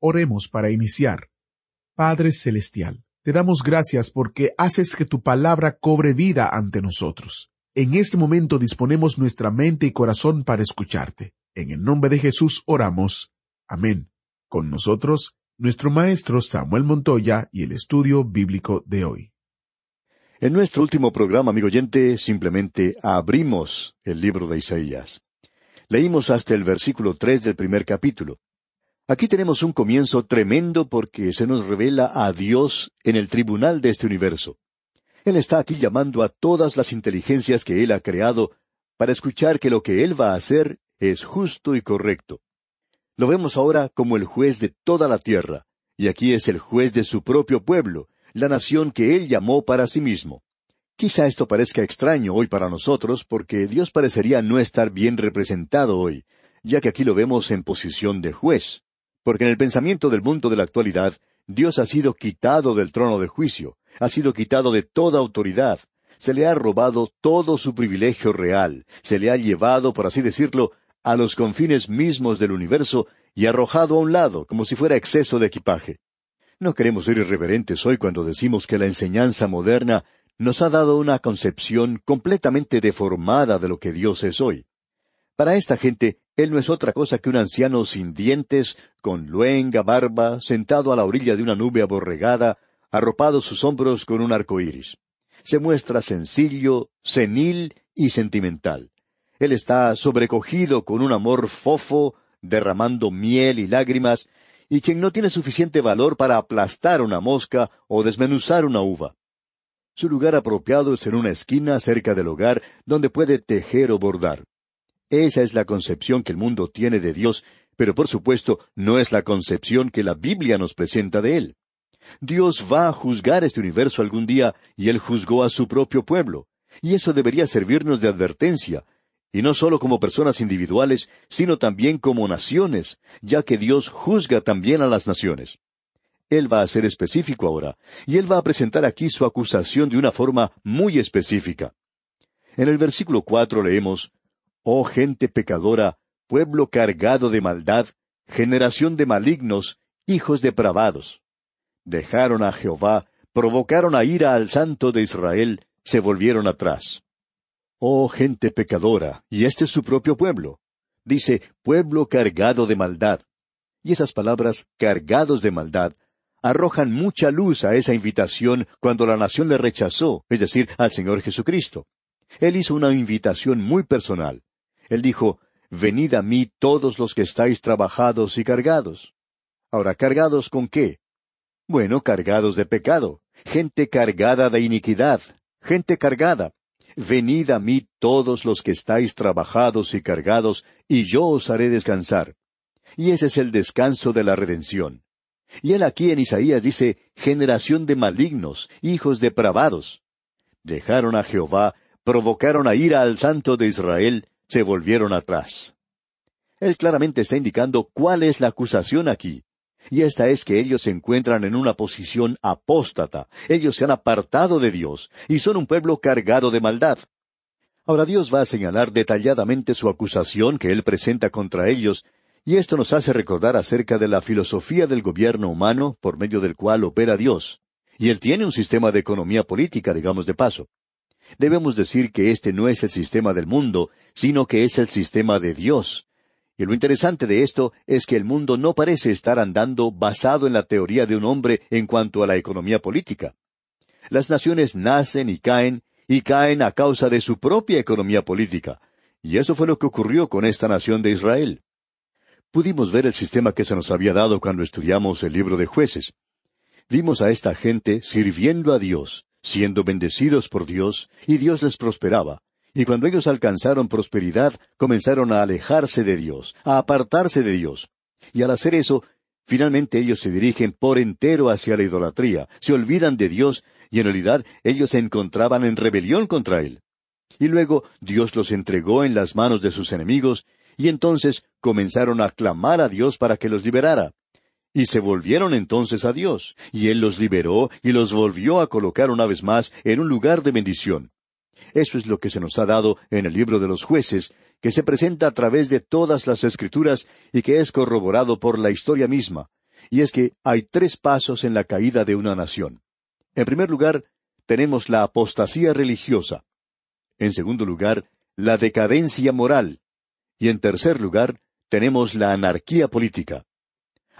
Oremos para iniciar. Padre Celestial, te damos gracias porque haces que tu palabra cobre vida ante nosotros. En este momento disponemos nuestra mente y corazón para escucharte. En el nombre de Jesús oramos. Amén. Con nosotros, nuestro maestro Samuel Montoya y el estudio bíblico de hoy. En nuestro último programa, amigo oyente, simplemente abrimos el libro de Isaías. Leímos hasta el versículo tres del primer capítulo. Aquí tenemos un comienzo tremendo porque se nos revela a Dios en el tribunal de este universo. Él está aquí llamando a todas las inteligencias que Él ha creado para escuchar que lo que Él va a hacer es justo y correcto. Lo vemos ahora como el juez de toda la tierra, y aquí es el juez de su propio pueblo, la nación que Él llamó para sí mismo. Quizá esto parezca extraño hoy para nosotros porque Dios parecería no estar bien representado hoy, ya que aquí lo vemos en posición de juez. Porque en el pensamiento del mundo de la actualidad, Dios ha sido quitado del trono de juicio, ha sido quitado de toda autoridad, se le ha robado todo su privilegio real, se le ha llevado, por así decirlo, a los confines mismos del universo y arrojado a un lado, como si fuera exceso de equipaje. No queremos ser irreverentes hoy cuando decimos que la enseñanza moderna nos ha dado una concepción completamente deformada de lo que Dios es hoy. Para esta gente, Él no es otra cosa que un anciano sin dientes, con luenga barba, sentado a la orilla de una nube aborregada, arropado sus hombros con un arco iris. Se muestra sencillo, senil y sentimental. Él está sobrecogido con un amor fofo, derramando miel y lágrimas, y quien no tiene suficiente valor para aplastar una mosca o desmenuzar una uva. Su lugar apropiado es en una esquina cerca del hogar donde puede tejer o bordar. Esa es la concepción que el mundo tiene de Dios, pero por supuesto no es la concepción que la Biblia nos presenta de Él. Dios va a juzgar este universo algún día y Él juzgó a su propio pueblo. Y eso debería servirnos de advertencia, y no solo como personas individuales, sino también como naciones, ya que Dios juzga también a las naciones. Él va a ser específico ahora, y Él va a presentar aquí su acusación de una forma muy específica. En el versículo cuatro leemos, Oh gente pecadora, pueblo cargado de maldad, generación de malignos, hijos depravados. Dejaron a Jehová, provocaron a ira al santo de Israel, se volvieron atrás. Oh gente pecadora, y este es su propio pueblo. Dice, pueblo cargado de maldad. Y esas palabras, cargados de maldad, arrojan mucha luz a esa invitación cuando la nación le rechazó, es decir, al Señor Jesucristo. Él hizo una invitación muy personal. Él dijo, Venid a mí todos los que estáis trabajados y cargados. Ahora, ¿cargados con qué? Bueno, cargados de pecado, gente cargada de iniquidad, gente cargada. Venid a mí todos los que estáis trabajados y cargados, y yo os haré descansar. Y ese es el descanso de la redención. Y él aquí en Isaías dice, generación de malignos, hijos depravados. Dejaron a Jehová, provocaron a ira al santo de Israel, se volvieron atrás. Él claramente está indicando cuál es la acusación aquí. Y esta es que ellos se encuentran en una posición apóstata. Ellos se han apartado de Dios y son un pueblo cargado de maldad. Ahora Dios va a señalar detalladamente su acusación que Él presenta contra ellos, y esto nos hace recordar acerca de la filosofía del gobierno humano por medio del cual opera Dios. Y Él tiene un sistema de economía política, digamos de paso. Debemos decir que este no es el sistema del mundo, sino que es el sistema de Dios. Y lo interesante de esto es que el mundo no parece estar andando basado en la teoría de un hombre en cuanto a la economía política. Las naciones nacen y caen, y caen a causa de su propia economía política. Y eso fue lo que ocurrió con esta nación de Israel. Pudimos ver el sistema que se nos había dado cuando estudiamos el libro de jueces. Vimos a esta gente sirviendo a Dios, siendo bendecidos por Dios, y Dios les prosperaba. Y cuando ellos alcanzaron prosperidad, comenzaron a alejarse de Dios, a apartarse de Dios. Y al hacer eso, finalmente ellos se dirigen por entero hacia la idolatría, se olvidan de Dios y en realidad ellos se encontraban en rebelión contra Él. Y luego Dios los entregó en las manos de sus enemigos, y entonces comenzaron a clamar a Dios para que los liberara. Y se volvieron entonces a Dios, y Él los liberó y los volvió a colocar una vez más en un lugar de bendición. Eso es lo que se nos ha dado en el libro de los jueces, que se presenta a través de todas las escrituras y que es corroborado por la historia misma, y es que hay tres pasos en la caída de una nación. En primer lugar, tenemos la apostasía religiosa. En segundo lugar, la decadencia moral. Y en tercer lugar, tenemos la anarquía política.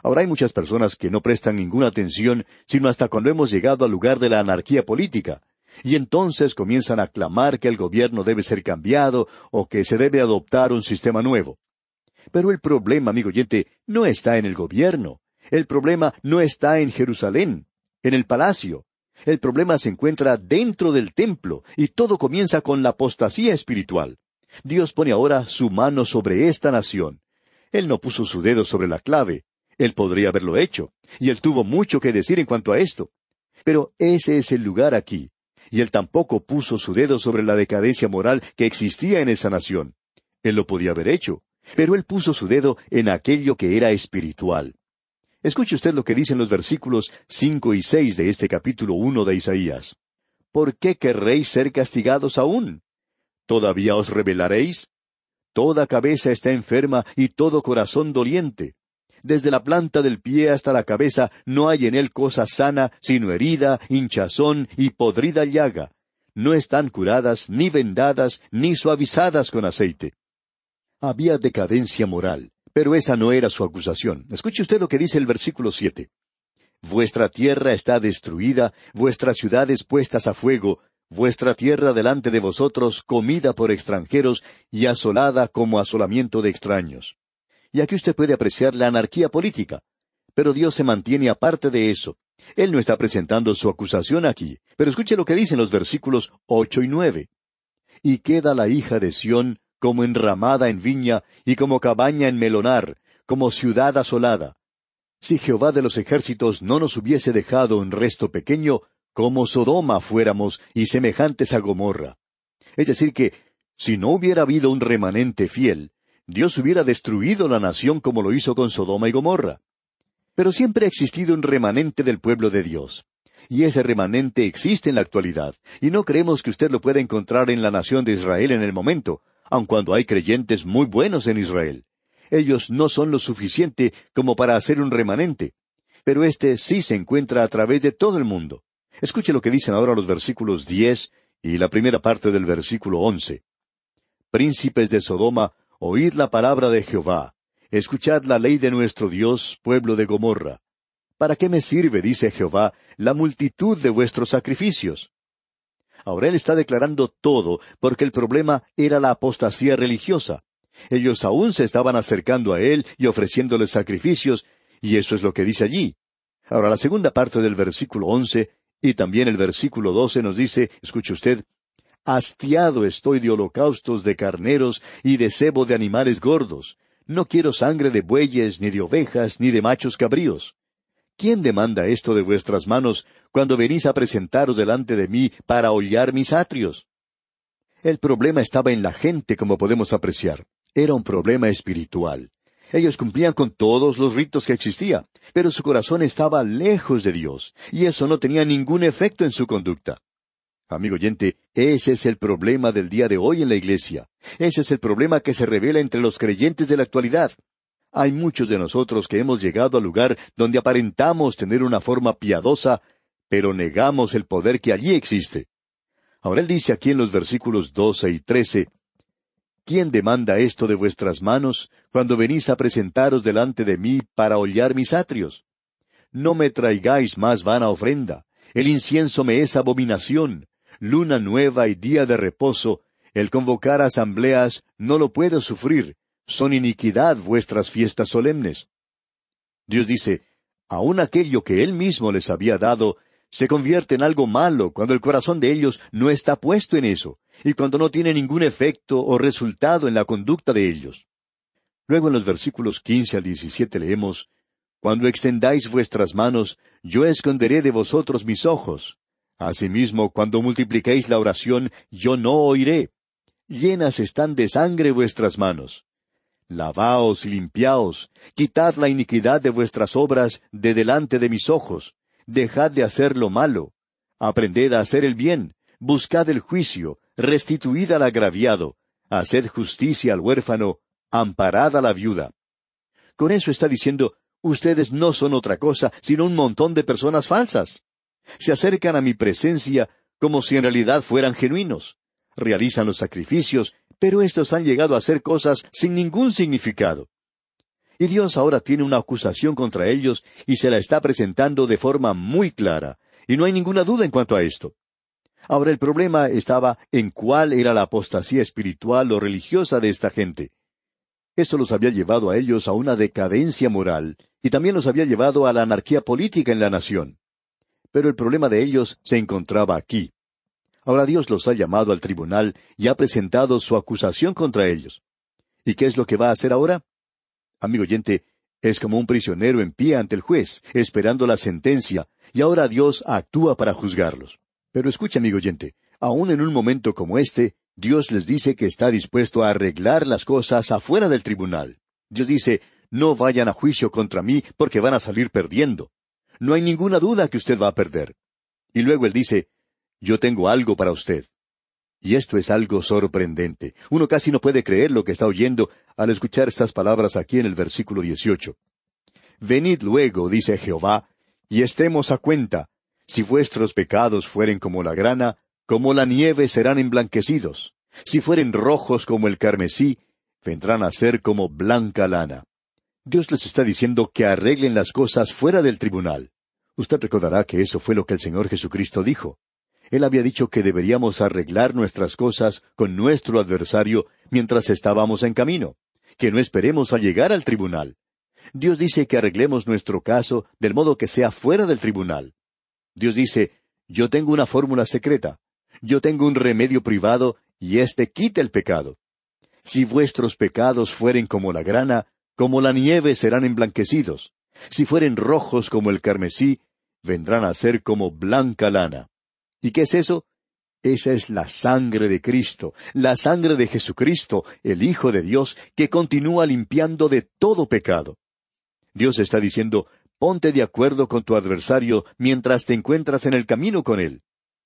Ahora hay muchas personas que no prestan ninguna atención sino hasta cuando hemos llegado al lugar de la anarquía política, y entonces comienzan a clamar que el gobierno debe ser cambiado o que se debe adoptar un sistema nuevo. Pero el problema, amigo oyente, no está en el gobierno. El problema no está en Jerusalén, en el palacio. El problema se encuentra dentro del templo, y todo comienza con la apostasía espiritual. Dios pone ahora su mano sobre esta nación. Él no puso su dedo sobre la clave. Él podría haberlo hecho, y él tuvo mucho que decir en cuanto a esto. Pero ese es el lugar aquí, y él tampoco puso su dedo sobre la decadencia moral que existía en esa nación. Él lo podía haber hecho, pero él puso su dedo en aquello que era espiritual. Escuche usted lo que dicen los versículos cinco y seis de este capítulo uno de Isaías. ¿Por qué querréis ser castigados aún? ¿Todavía os rebelaréis? Toda cabeza está enferma y todo corazón doliente desde la planta del pie hasta la cabeza no hay en él cosa sana, sino herida, hinchazón y podrida llaga. No están curadas, ni vendadas, ni suavizadas con aceite. Había decadencia moral, pero esa no era su acusación. Escuche usted lo que dice el versículo siete. Vuestra tierra está destruida, vuestras ciudades puestas a fuego, vuestra tierra delante de vosotros comida por extranjeros y asolada como asolamiento de extraños. Y aquí usted puede apreciar la anarquía política. Pero Dios se mantiene aparte de eso. Él no está presentando su acusación aquí, pero escuche lo que dicen los versículos ocho y nueve. Y queda la hija de Sión como enramada en viña y como cabaña en melonar, como ciudad asolada. Si Jehová de los ejércitos no nos hubiese dejado un resto pequeño, como Sodoma fuéramos y semejantes a Gomorra. Es decir, que si no hubiera habido un remanente fiel, Dios hubiera destruido la nación como lo hizo con Sodoma y Gomorra. Pero siempre ha existido un remanente del pueblo de Dios. Y ese remanente existe en la actualidad, y no creemos que usted lo pueda encontrar en la nación de Israel en el momento, aun cuando hay creyentes muy buenos en Israel. Ellos no son lo suficiente como para hacer un remanente, pero éste sí se encuentra a través de todo el mundo. Escuche lo que dicen ahora los versículos diez y la primera parte del versículo once. Príncipes de Sodoma Oíd la palabra de Jehová. Escuchad la ley de nuestro Dios, pueblo de Gomorra. ¿Para qué me sirve, dice Jehová, la multitud de vuestros sacrificios? Ahora él está declarando todo, porque el problema era la apostasía religiosa. Ellos aún se estaban acercando a él y ofreciéndole sacrificios, y eso es lo que dice allí. Ahora la segunda parte del versículo once y también el versículo doce nos dice, escuche usted, Hastiado estoy de holocaustos de carneros y de cebo de animales gordos. No quiero sangre de bueyes, ni de ovejas, ni de machos cabríos. ¿Quién demanda esto de vuestras manos cuando venís a presentaros delante de mí para hollar mis atrios? El problema estaba en la gente, como podemos apreciar. Era un problema espiritual. Ellos cumplían con todos los ritos que existía, pero su corazón estaba lejos de Dios, y eso no tenía ningún efecto en su conducta. Amigo oyente, ese es el problema del día de hoy en la iglesia. Ese es el problema que se revela entre los creyentes de la actualidad. Hay muchos de nosotros que hemos llegado al lugar donde aparentamos tener una forma piadosa, pero negamos el poder que allí existe. Ahora él dice aquí en los versículos doce y trece, ¿Quién demanda esto de vuestras manos cuando venís a presentaros delante de mí para hollar mis atrios? No me traigáis más vana ofrenda. El incienso me es abominación luna nueva y día de reposo, el convocar asambleas, no lo puedo sufrir, son iniquidad vuestras fiestas solemnes. Dios dice, aun aquello que Él mismo les había dado, se convierte en algo malo cuando el corazón de ellos no está puesto en eso, y cuando no tiene ningún efecto o resultado en la conducta de ellos. Luego en los versículos quince al diecisiete leemos Cuando extendáis vuestras manos, yo esconderé de vosotros mis ojos. Asimismo, cuando multipliquéis la oración, yo no oiré. Llenas están de sangre vuestras manos. Lavaos y limpiaos, quitad la iniquidad de vuestras obras de delante de mis ojos, dejad de hacer lo malo, aprended a hacer el bien, buscad el juicio, restituid al agraviado, haced justicia al huérfano, amparad a la viuda. Con eso está diciendo, ustedes no son otra cosa sino un montón de personas falsas. Se acercan a mi presencia como si en realidad fueran genuinos. Realizan los sacrificios, pero estos han llegado a hacer cosas sin ningún significado. Y Dios ahora tiene una acusación contra ellos y se la está presentando de forma muy clara, y no hay ninguna duda en cuanto a esto. Ahora el problema estaba en cuál era la apostasía espiritual o religiosa de esta gente. Esto los había llevado a ellos a una decadencia moral y también los había llevado a la anarquía política en la nación. Pero el problema de ellos se encontraba aquí. Ahora Dios los ha llamado al tribunal y ha presentado su acusación contra ellos. ¿Y qué es lo que va a hacer ahora? Amigo oyente, es como un prisionero en pie ante el juez, esperando la sentencia, y ahora Dios actúa para juzgarlos. Pero escucha, amigo oyente, aun en un momento como este, Dios les dice que está dispuesto a arreglar las cosas afuera del tribunal. Dios dice, no vayan a juicio contra mí porque van a salir perdiendo. No hay ninguna duda que usted va a perder. Y luego Él dice, yo tengo algo para usted. Y esto es algo sorprendente. Uno casi no puede creer lo que está oyendo al escuchar estas palabras aquí en el versículo dieciocho. Venid luego, dice Jehová, y estemos a cuenta. Si vuestros pecados fueren como la grana, como la nieve serán emblanquecidos. Si fueren rojos como el carmesí, vendrán a ser como blanca lana. Dios les está diciendo que arreglen las cosas fuera del tribunal. Usted recordará que eso fue lo que el Señor Jesucristo dijo. Él había dicho que deberíamos arreglar nuestras cosas con nuestro adversario mientras estábamos en camino, que no esperemos a llegar al tribunal. Dios dice que arreglemos nuestro caso del modo que sea fuera del tribunal. Dios dice, yo tengo una fórmula secreta, yo tengo un remedio privado, y éste quita el pecado. Si vuestros pecados fueren como la grana, como la nieve serán emblanquecidos. Si fueren rojos como el carmesí, vendrán a ser como blanca lana. ¿Y qué es eso? Esa es la sangre de Cristo, la sangre de Jesucristo, el Hijo de Dios, que continúa limpiando de todo pecado. Dios está diciendo, ponte de acuerdo con tu adversario mientras te encuentras en el camino con él.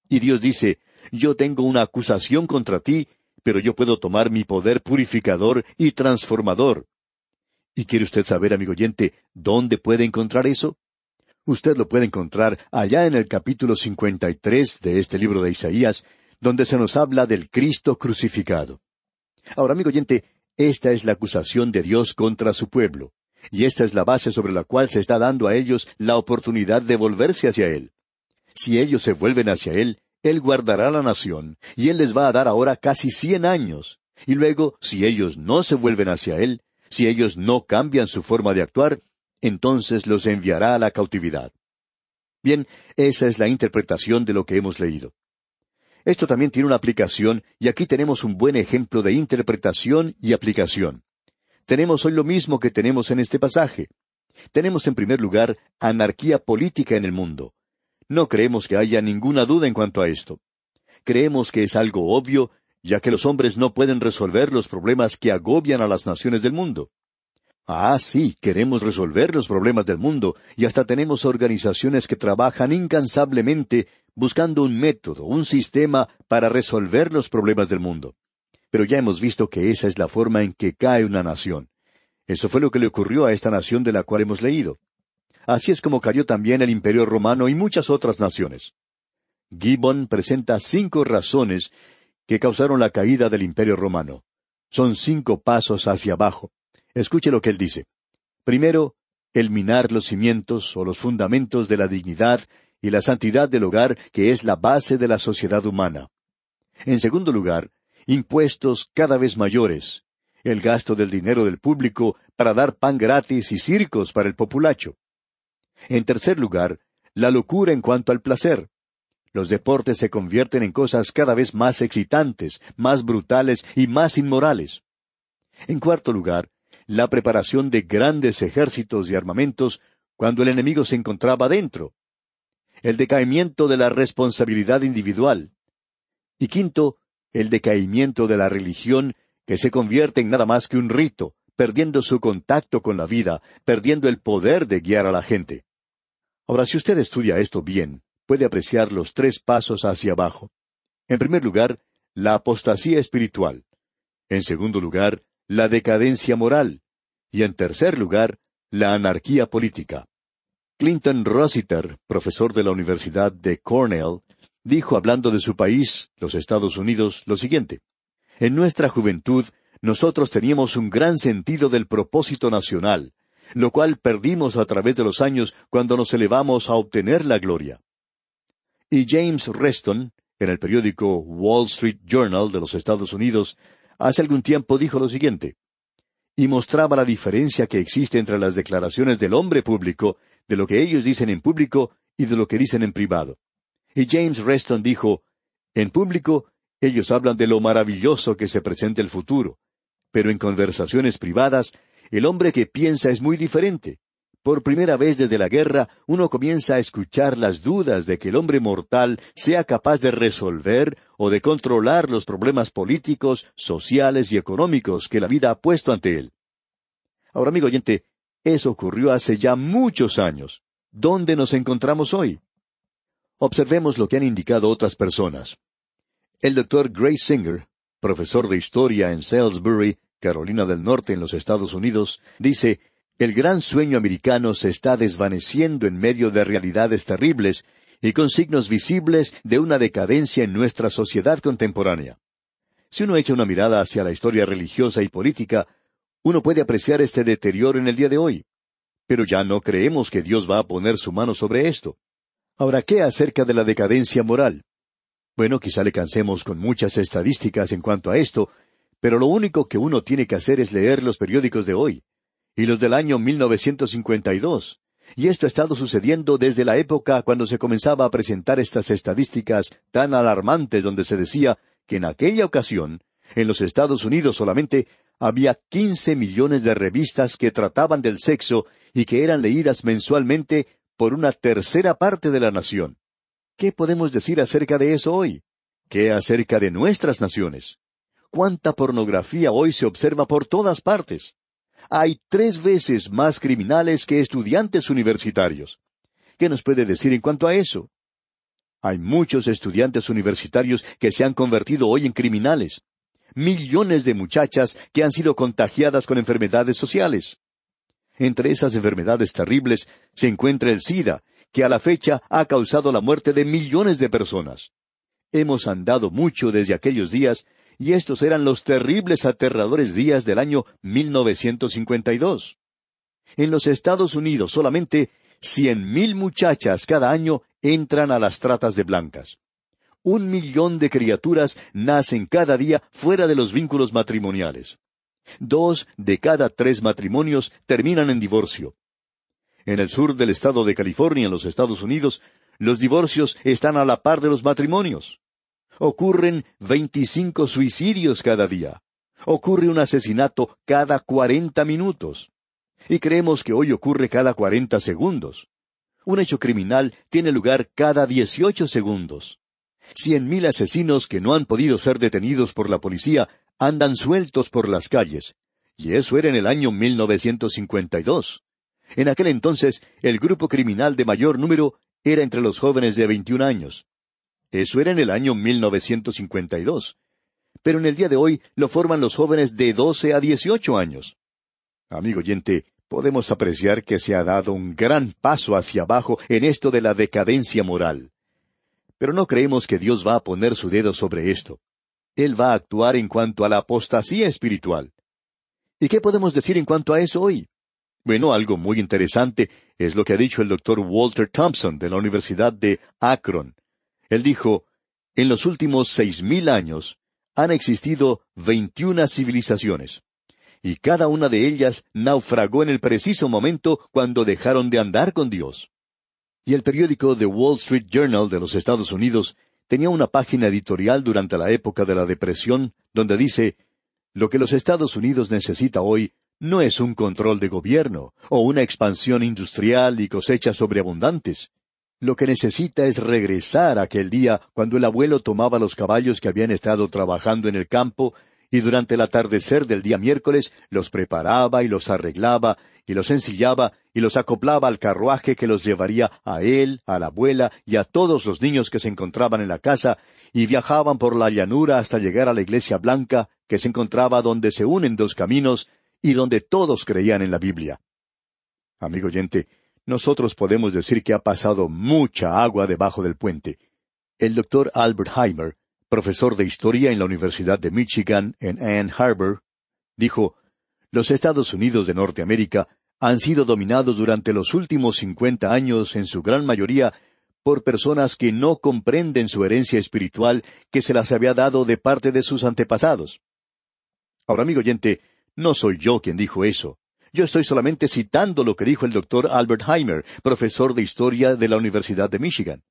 Y Dios dice, yo tengo una acusación contra ti, pero yo puedo tomar mi poder purificador y transformador. ¿Y quiere usted saber, amigo oyente, dónde puede encontrar eso? Usted lo puede encontrar allá en el capítulo 53 de este libro de Isaías, donde se nos habla del Cristo crucificado. Ahora, amigo oyente, esta es la acusación de Dios contra su pueblo, y esta es la base sobre la cual se está dando a ellos la oportunidad de volverse hacia Él. Si ellos se vuelven hacia Él, Él guardará la nación, y Él les va a dar ahora casi cien años. Y luego, si ellos no se vuelven hacia Él, si ellos no cambian su forma de actuar, entonces los enviará a la cautividad. Bien, esa es la interpretación de lo que hemos leído. Esto también tiene una aplicación, y aquí tenemos un buen ejemplo de interpretación y aplicación. Tenemos hoy lo mismo que tenemos en este pasaje. Tenemos en primer lugar anarquía política en el mundo. No creemos que haya ninguna duda en cuanto a esto. Creemos que es algo obvio, ya que los hombres no pueden resolver los problemas que agobian a las naciones del mundo. Ah, sí, queremos resolver los problemas del mundo y hasta tenemos organizaciones que trabajan incansablemente buscando un método, un sistema para resolver los problemas del mundo. Pero ya hemos visto que esa es la forma en que cae una nación. Eso fue lo que le ocurrió a esta nación de la cual hemos leído. Así es como cayó también el Imperio romano y muchas otras naciones. Gibbon presenta cinco razones que causaron la caída del Imperio romano. Son cinco pasos hacia abajo. Escuche lo que él dice. Primero, el minar los cimientos o los fundamentos de la dignidad y la santidad del hogar que es la base de la sociedad humana. En segundo lugar, impuestos cada vez mayores, el gasto del dinero del público para dar pan gratis y circos para el populacho. En tercer lugar, la locura en cuanto al placer. Los deportes se convierten en cosas cada vez más excitantes, más brutales y más inmorales. En cuarto lugar, la preparación de grandes ejércitos y armamentos cuando el enemigo se encontraba dentro. El decaimiento de la responsabilidad individual. Y quinto, el decaimiento de la religión que se convierte en nada más que un rito, perdiendo su contacto con la vida, perdiendo el poder de guiar a la gente. Ahora, si usted estudia esto bien, puede apreciar los tres pasos hacia abajo. En primer lugar, la apostasía espiritual. En segundo lugar, la decadencia moral. Y en tercer lugar, la anarquía política. Clinton Rossiter, profesor de la Universidad de Cornell, dijo hablando de su país, los Estados Unidos, lo siguiente. En nuestra juventud, nosotros teníamos un gran sentido del propósito nacional, lo cual perdimos a través de los años cuando nos elevamos a obtener la gloria. Y James Reston, en el periódico Wall Street Journal de los Estados Unidos, hace algún tiempo dijo lo siguiente, y mostraba la diferencia que existe entre las declaraciones del hombre público, de lo que ellos dicen en público y de lo que dicen en privado. Y James Reston dijo, en público ellos hablan de lo maravilloso que se presenta el futuro, pero en conversaciones privadas el hombre que piensa es muy diferente. Por primera vez desde la guerra uno comienza a escuchar las dudas de que el hombre mortal sea capaz de resolver o de controlar los problemas políticos, sociales y económicos que la vida ha puesto ante él. Ahora, amigo oyente, eso ocurrió hace ya muchos años. ¿Dónde nos encontramos hoy? Observemos lo que han indicado otras personas. El doctor Grace Singer, profesor de historia en Salisbury, Carolina del Norte, en los Estados Unidos, dice, el gran sueño americano se está desvaneciendo en medio de realidades terribles y con signos visibles de una decadencia en nuestra sociedad contemporánea. Si uno echa una mirada hacia la historia religiosa y política, uno puede apreciar este deterioro en el día de hoy. Pero ya no creemos que Dios va a poner su mano sobre esto. Ahora, ¿qué acerca de la decadencia moral? Bueno, quizá le cansemos con muchas estadísticas en cuanto a esto, pero lo único que uno tiene que hacer es leer los periódicos de hoy, y los del año 1952. Y esto ha estado sucediendo desde la época cuando se comenzaba a presentar estas estadísticas tan alarmantes donde se decía que en aquella ocasión, en los Estados Unidos solamente, había quince millones de revistas que trataban del sexo y que eran leídas mensualmente por una tercera parte de la nación. ¿Qué podemos decir acerca de eso hoy? ¿Qué acerca de nuestras naciones? ¿Cuánta pornografía hoy se observa por todas partes? Hay tres veces más criminales que estudiantes universitarios. ¿Qué nos puede decir en cuanto a eso? Hay muchos estudiantes universitarios que se han convertido hoy en criminales. Millones de muchachas que han sido contagiadas con enfermedades sociales. Entre esas enfermedades terribles se encuentra el SIDA, que a la fecha ha causado la muerte de millones de personas. Hemos andado mucho desde aquellos días, y estos eran los terribles, aterradores días del año 1952. En los Estados Unidos solamente cien mil muchachas cada año entran a las tratas de blancas. Un millón de criaturas nacen cada día fuera de los vínculos matrimoniales. Dos de cada tres matrimonios terminan en divorcio. En el sur del estado de California, en los Estados Unidos, los divorcios están a la par de los matrimonios. Ocurren veinticinco suicidios cada día. Ocurre un asesinato cada cuarenta minutos. Y creemos que hoy ocurre cada cuarenta segundos. Un hecho criminal tiene lugar cada dieciocho segundos. Cien mil asesinos que no han podido ser detenidos por la policía andan sueltos por las calles. Y eso era en el año 1952. En aquel entonces, el grupo criminal de mayor número era entre los jóvenes de 21 años. Eso era en el año 1952. Pero en el día de hoy lo forman los jóvenes de 12 a 18 años. Amigo oyente, podemos apreciar que se ha dado un gran paso hacia abajo en esto de la decadencia moral. Pero no creemos que Dios va a poner su dedo sobre esto. Él va a actuar en cuanto a la apostasía espiritual. ¿Y qué podemos decir en cuanto a eso hoy? Bueno, algo muy interesante es lo que ha dicho el doctor Walter Thompson de la Universidad de Akron. Él dijo, en los últimos seis mil años han existido veintiuna civilizaciones, y cada una de ellas naufragó en el preciso momento cuando dejaron de andar con Dios. Y el periódico The Wall Street Journal de los Estados Unidos tenía una página editorial durante la época de la Depresión donde dice, Lo que los Estados Unidos necesita hoy no es un control de gobierno o una expansión industrial y cosechas sobreabundantes. Lo que necesita es regresar a aquel día cuando el abuelo tomaba los caballos que habían estado trabajando en el campo y durante el atardecer del día miércoles los preparaba y los arreglaba y los ensillaba y los acoplaba al carruaje que los llevaría a él, a la abuela y a todos los niños que se encontraban en la casa y viajaban por la llanura hasta llegar a la iglesia blanca que se encontraba donde se unen dos caminos y donde todos creían en la Biblia. Amigo oyente, nosotros podemos decir que ha pasado mucha agua debajo del puente. El doctor Albert Heimer, profesor de historia en la Universidad de Michigan en Ann Arbor, dijo, Los Estados Unidos de Norteamérica han sido dominados durante los últimos cincuenta años en su gran mayoría por personas que no comprenden su herencia espiritual que se las había dado de parte de sus antepasados. Ahora, amigo oyente, no soy yo quien dijo eso. Yo estoy solamente citando lo que dijo el doctor Albert Heimer, profesor de historia de la Universidad de Michigan.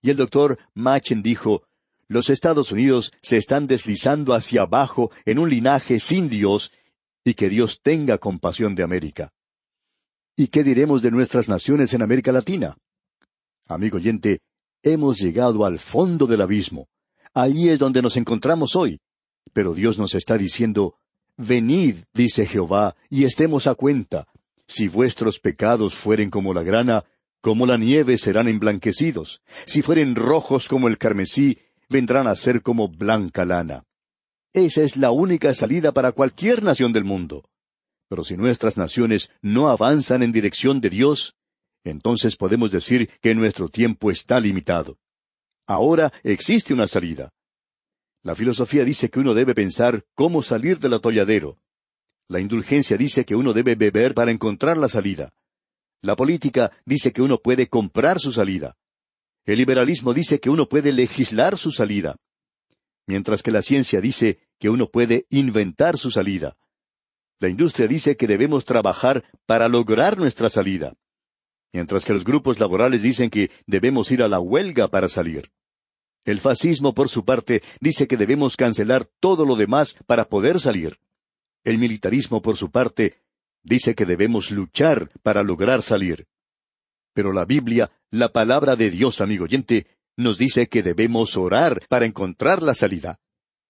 Y el doctor Machen dijo, los Estados Unidos se están deslizando hacia abajo en un linaje sin Dios y que Dios tenga compasión de América. ¿Y qué diremos de nuestras naciones en América Latina? Amigo oyente, hemos llegado al fondo del abismo. Allí es donde nos encontramos hoy. Pero Dios nos está diciendo, Venid, dice Jehová, y estemos a cuenta. Si vuestros pecados fueren como la grana, como la nieve serán emblanquecidos. Si fueren rojos como el carmesí, vendrán a ser como blanca lana. Esa es la única salida para cualquier nación del mundo. Pero si nuestras naciones no avanzan en dirección de Dios, entonces podemos decir que nuestro tiempo está limitado. Ahora existe una salida. La filosofía dice que uno debe pensar cómo salir del atolladero. La indulgencia dice que uno debe beber para encontrar la salida. La política dice que uno puede comprar su salida. El liberalismo dice que uno puede legislar su salida. Mientras que la ciencia dice que uno puede inventar su salida. La industria dice que debemos trabajar para lograr nuestra salida. Mientras que los grupos laborales dicen que debemos ir a la huelga para salir. El fascismo, por su parte, dice que debemos cancelar todo lo demás para poder salir. El militarismo, por su parte, dice que debemos luchar para lograr salir. Pero la Biblia, la palabra de Dios, amigo oyente, nos dice que debemos orar para encontrar la salida.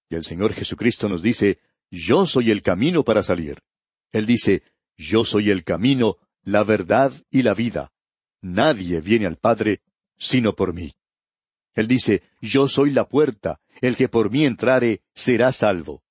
Y el Señor Jesucristo nos dice, Yo soy el camino para salir. Él dice, Yo soy el camino, la verdad y la vida. Nadie viene al Padre sino por mí. Él dice, Yo soy la puerta, el que por mí entrare será salvo.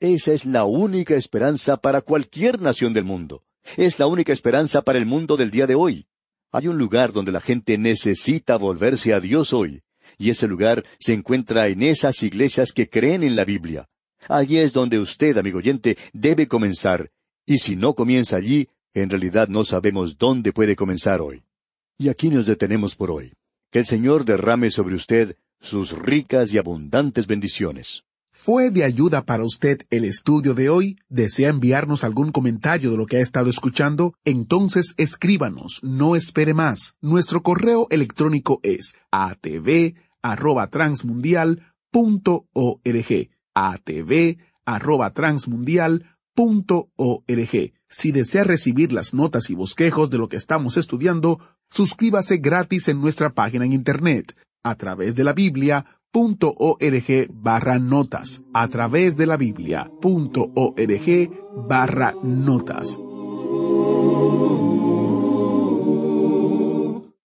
Esa es la única esperanza para cualquier nación del mundo. Es la única esperanza para el mundo del día de hoy. Hay un lugar donde la gente necesita volverse a Dios hoy, y ese lugar se encuentra en esas iglesias que creen en la Biblia. Allí es donde usted, amigo oyente, debe comenzar, y si no comienza allí, en realidad no sabemos dónde puede comenzar hoy. Y aquí nos detenemos por hoy. Que el Señor derrame sobre usted sus ricas y abundantes bendiciones. ¿Fue de ayuda para usted el estudio de hoy? ¿Desea enviarnos algún comentario de lo que ha estado escuchando? Entonces escríbanos, no espere más. Nuestro correo electrónico es atv@transmundial.org. atv@transmundial.org. Si desea recibir las notas y bosquejos de lo que estamos estudiando, suscríbase gratis en nuestra página en Internet a través de la biblia.org barra notas, a través de la biblia.org barra notas.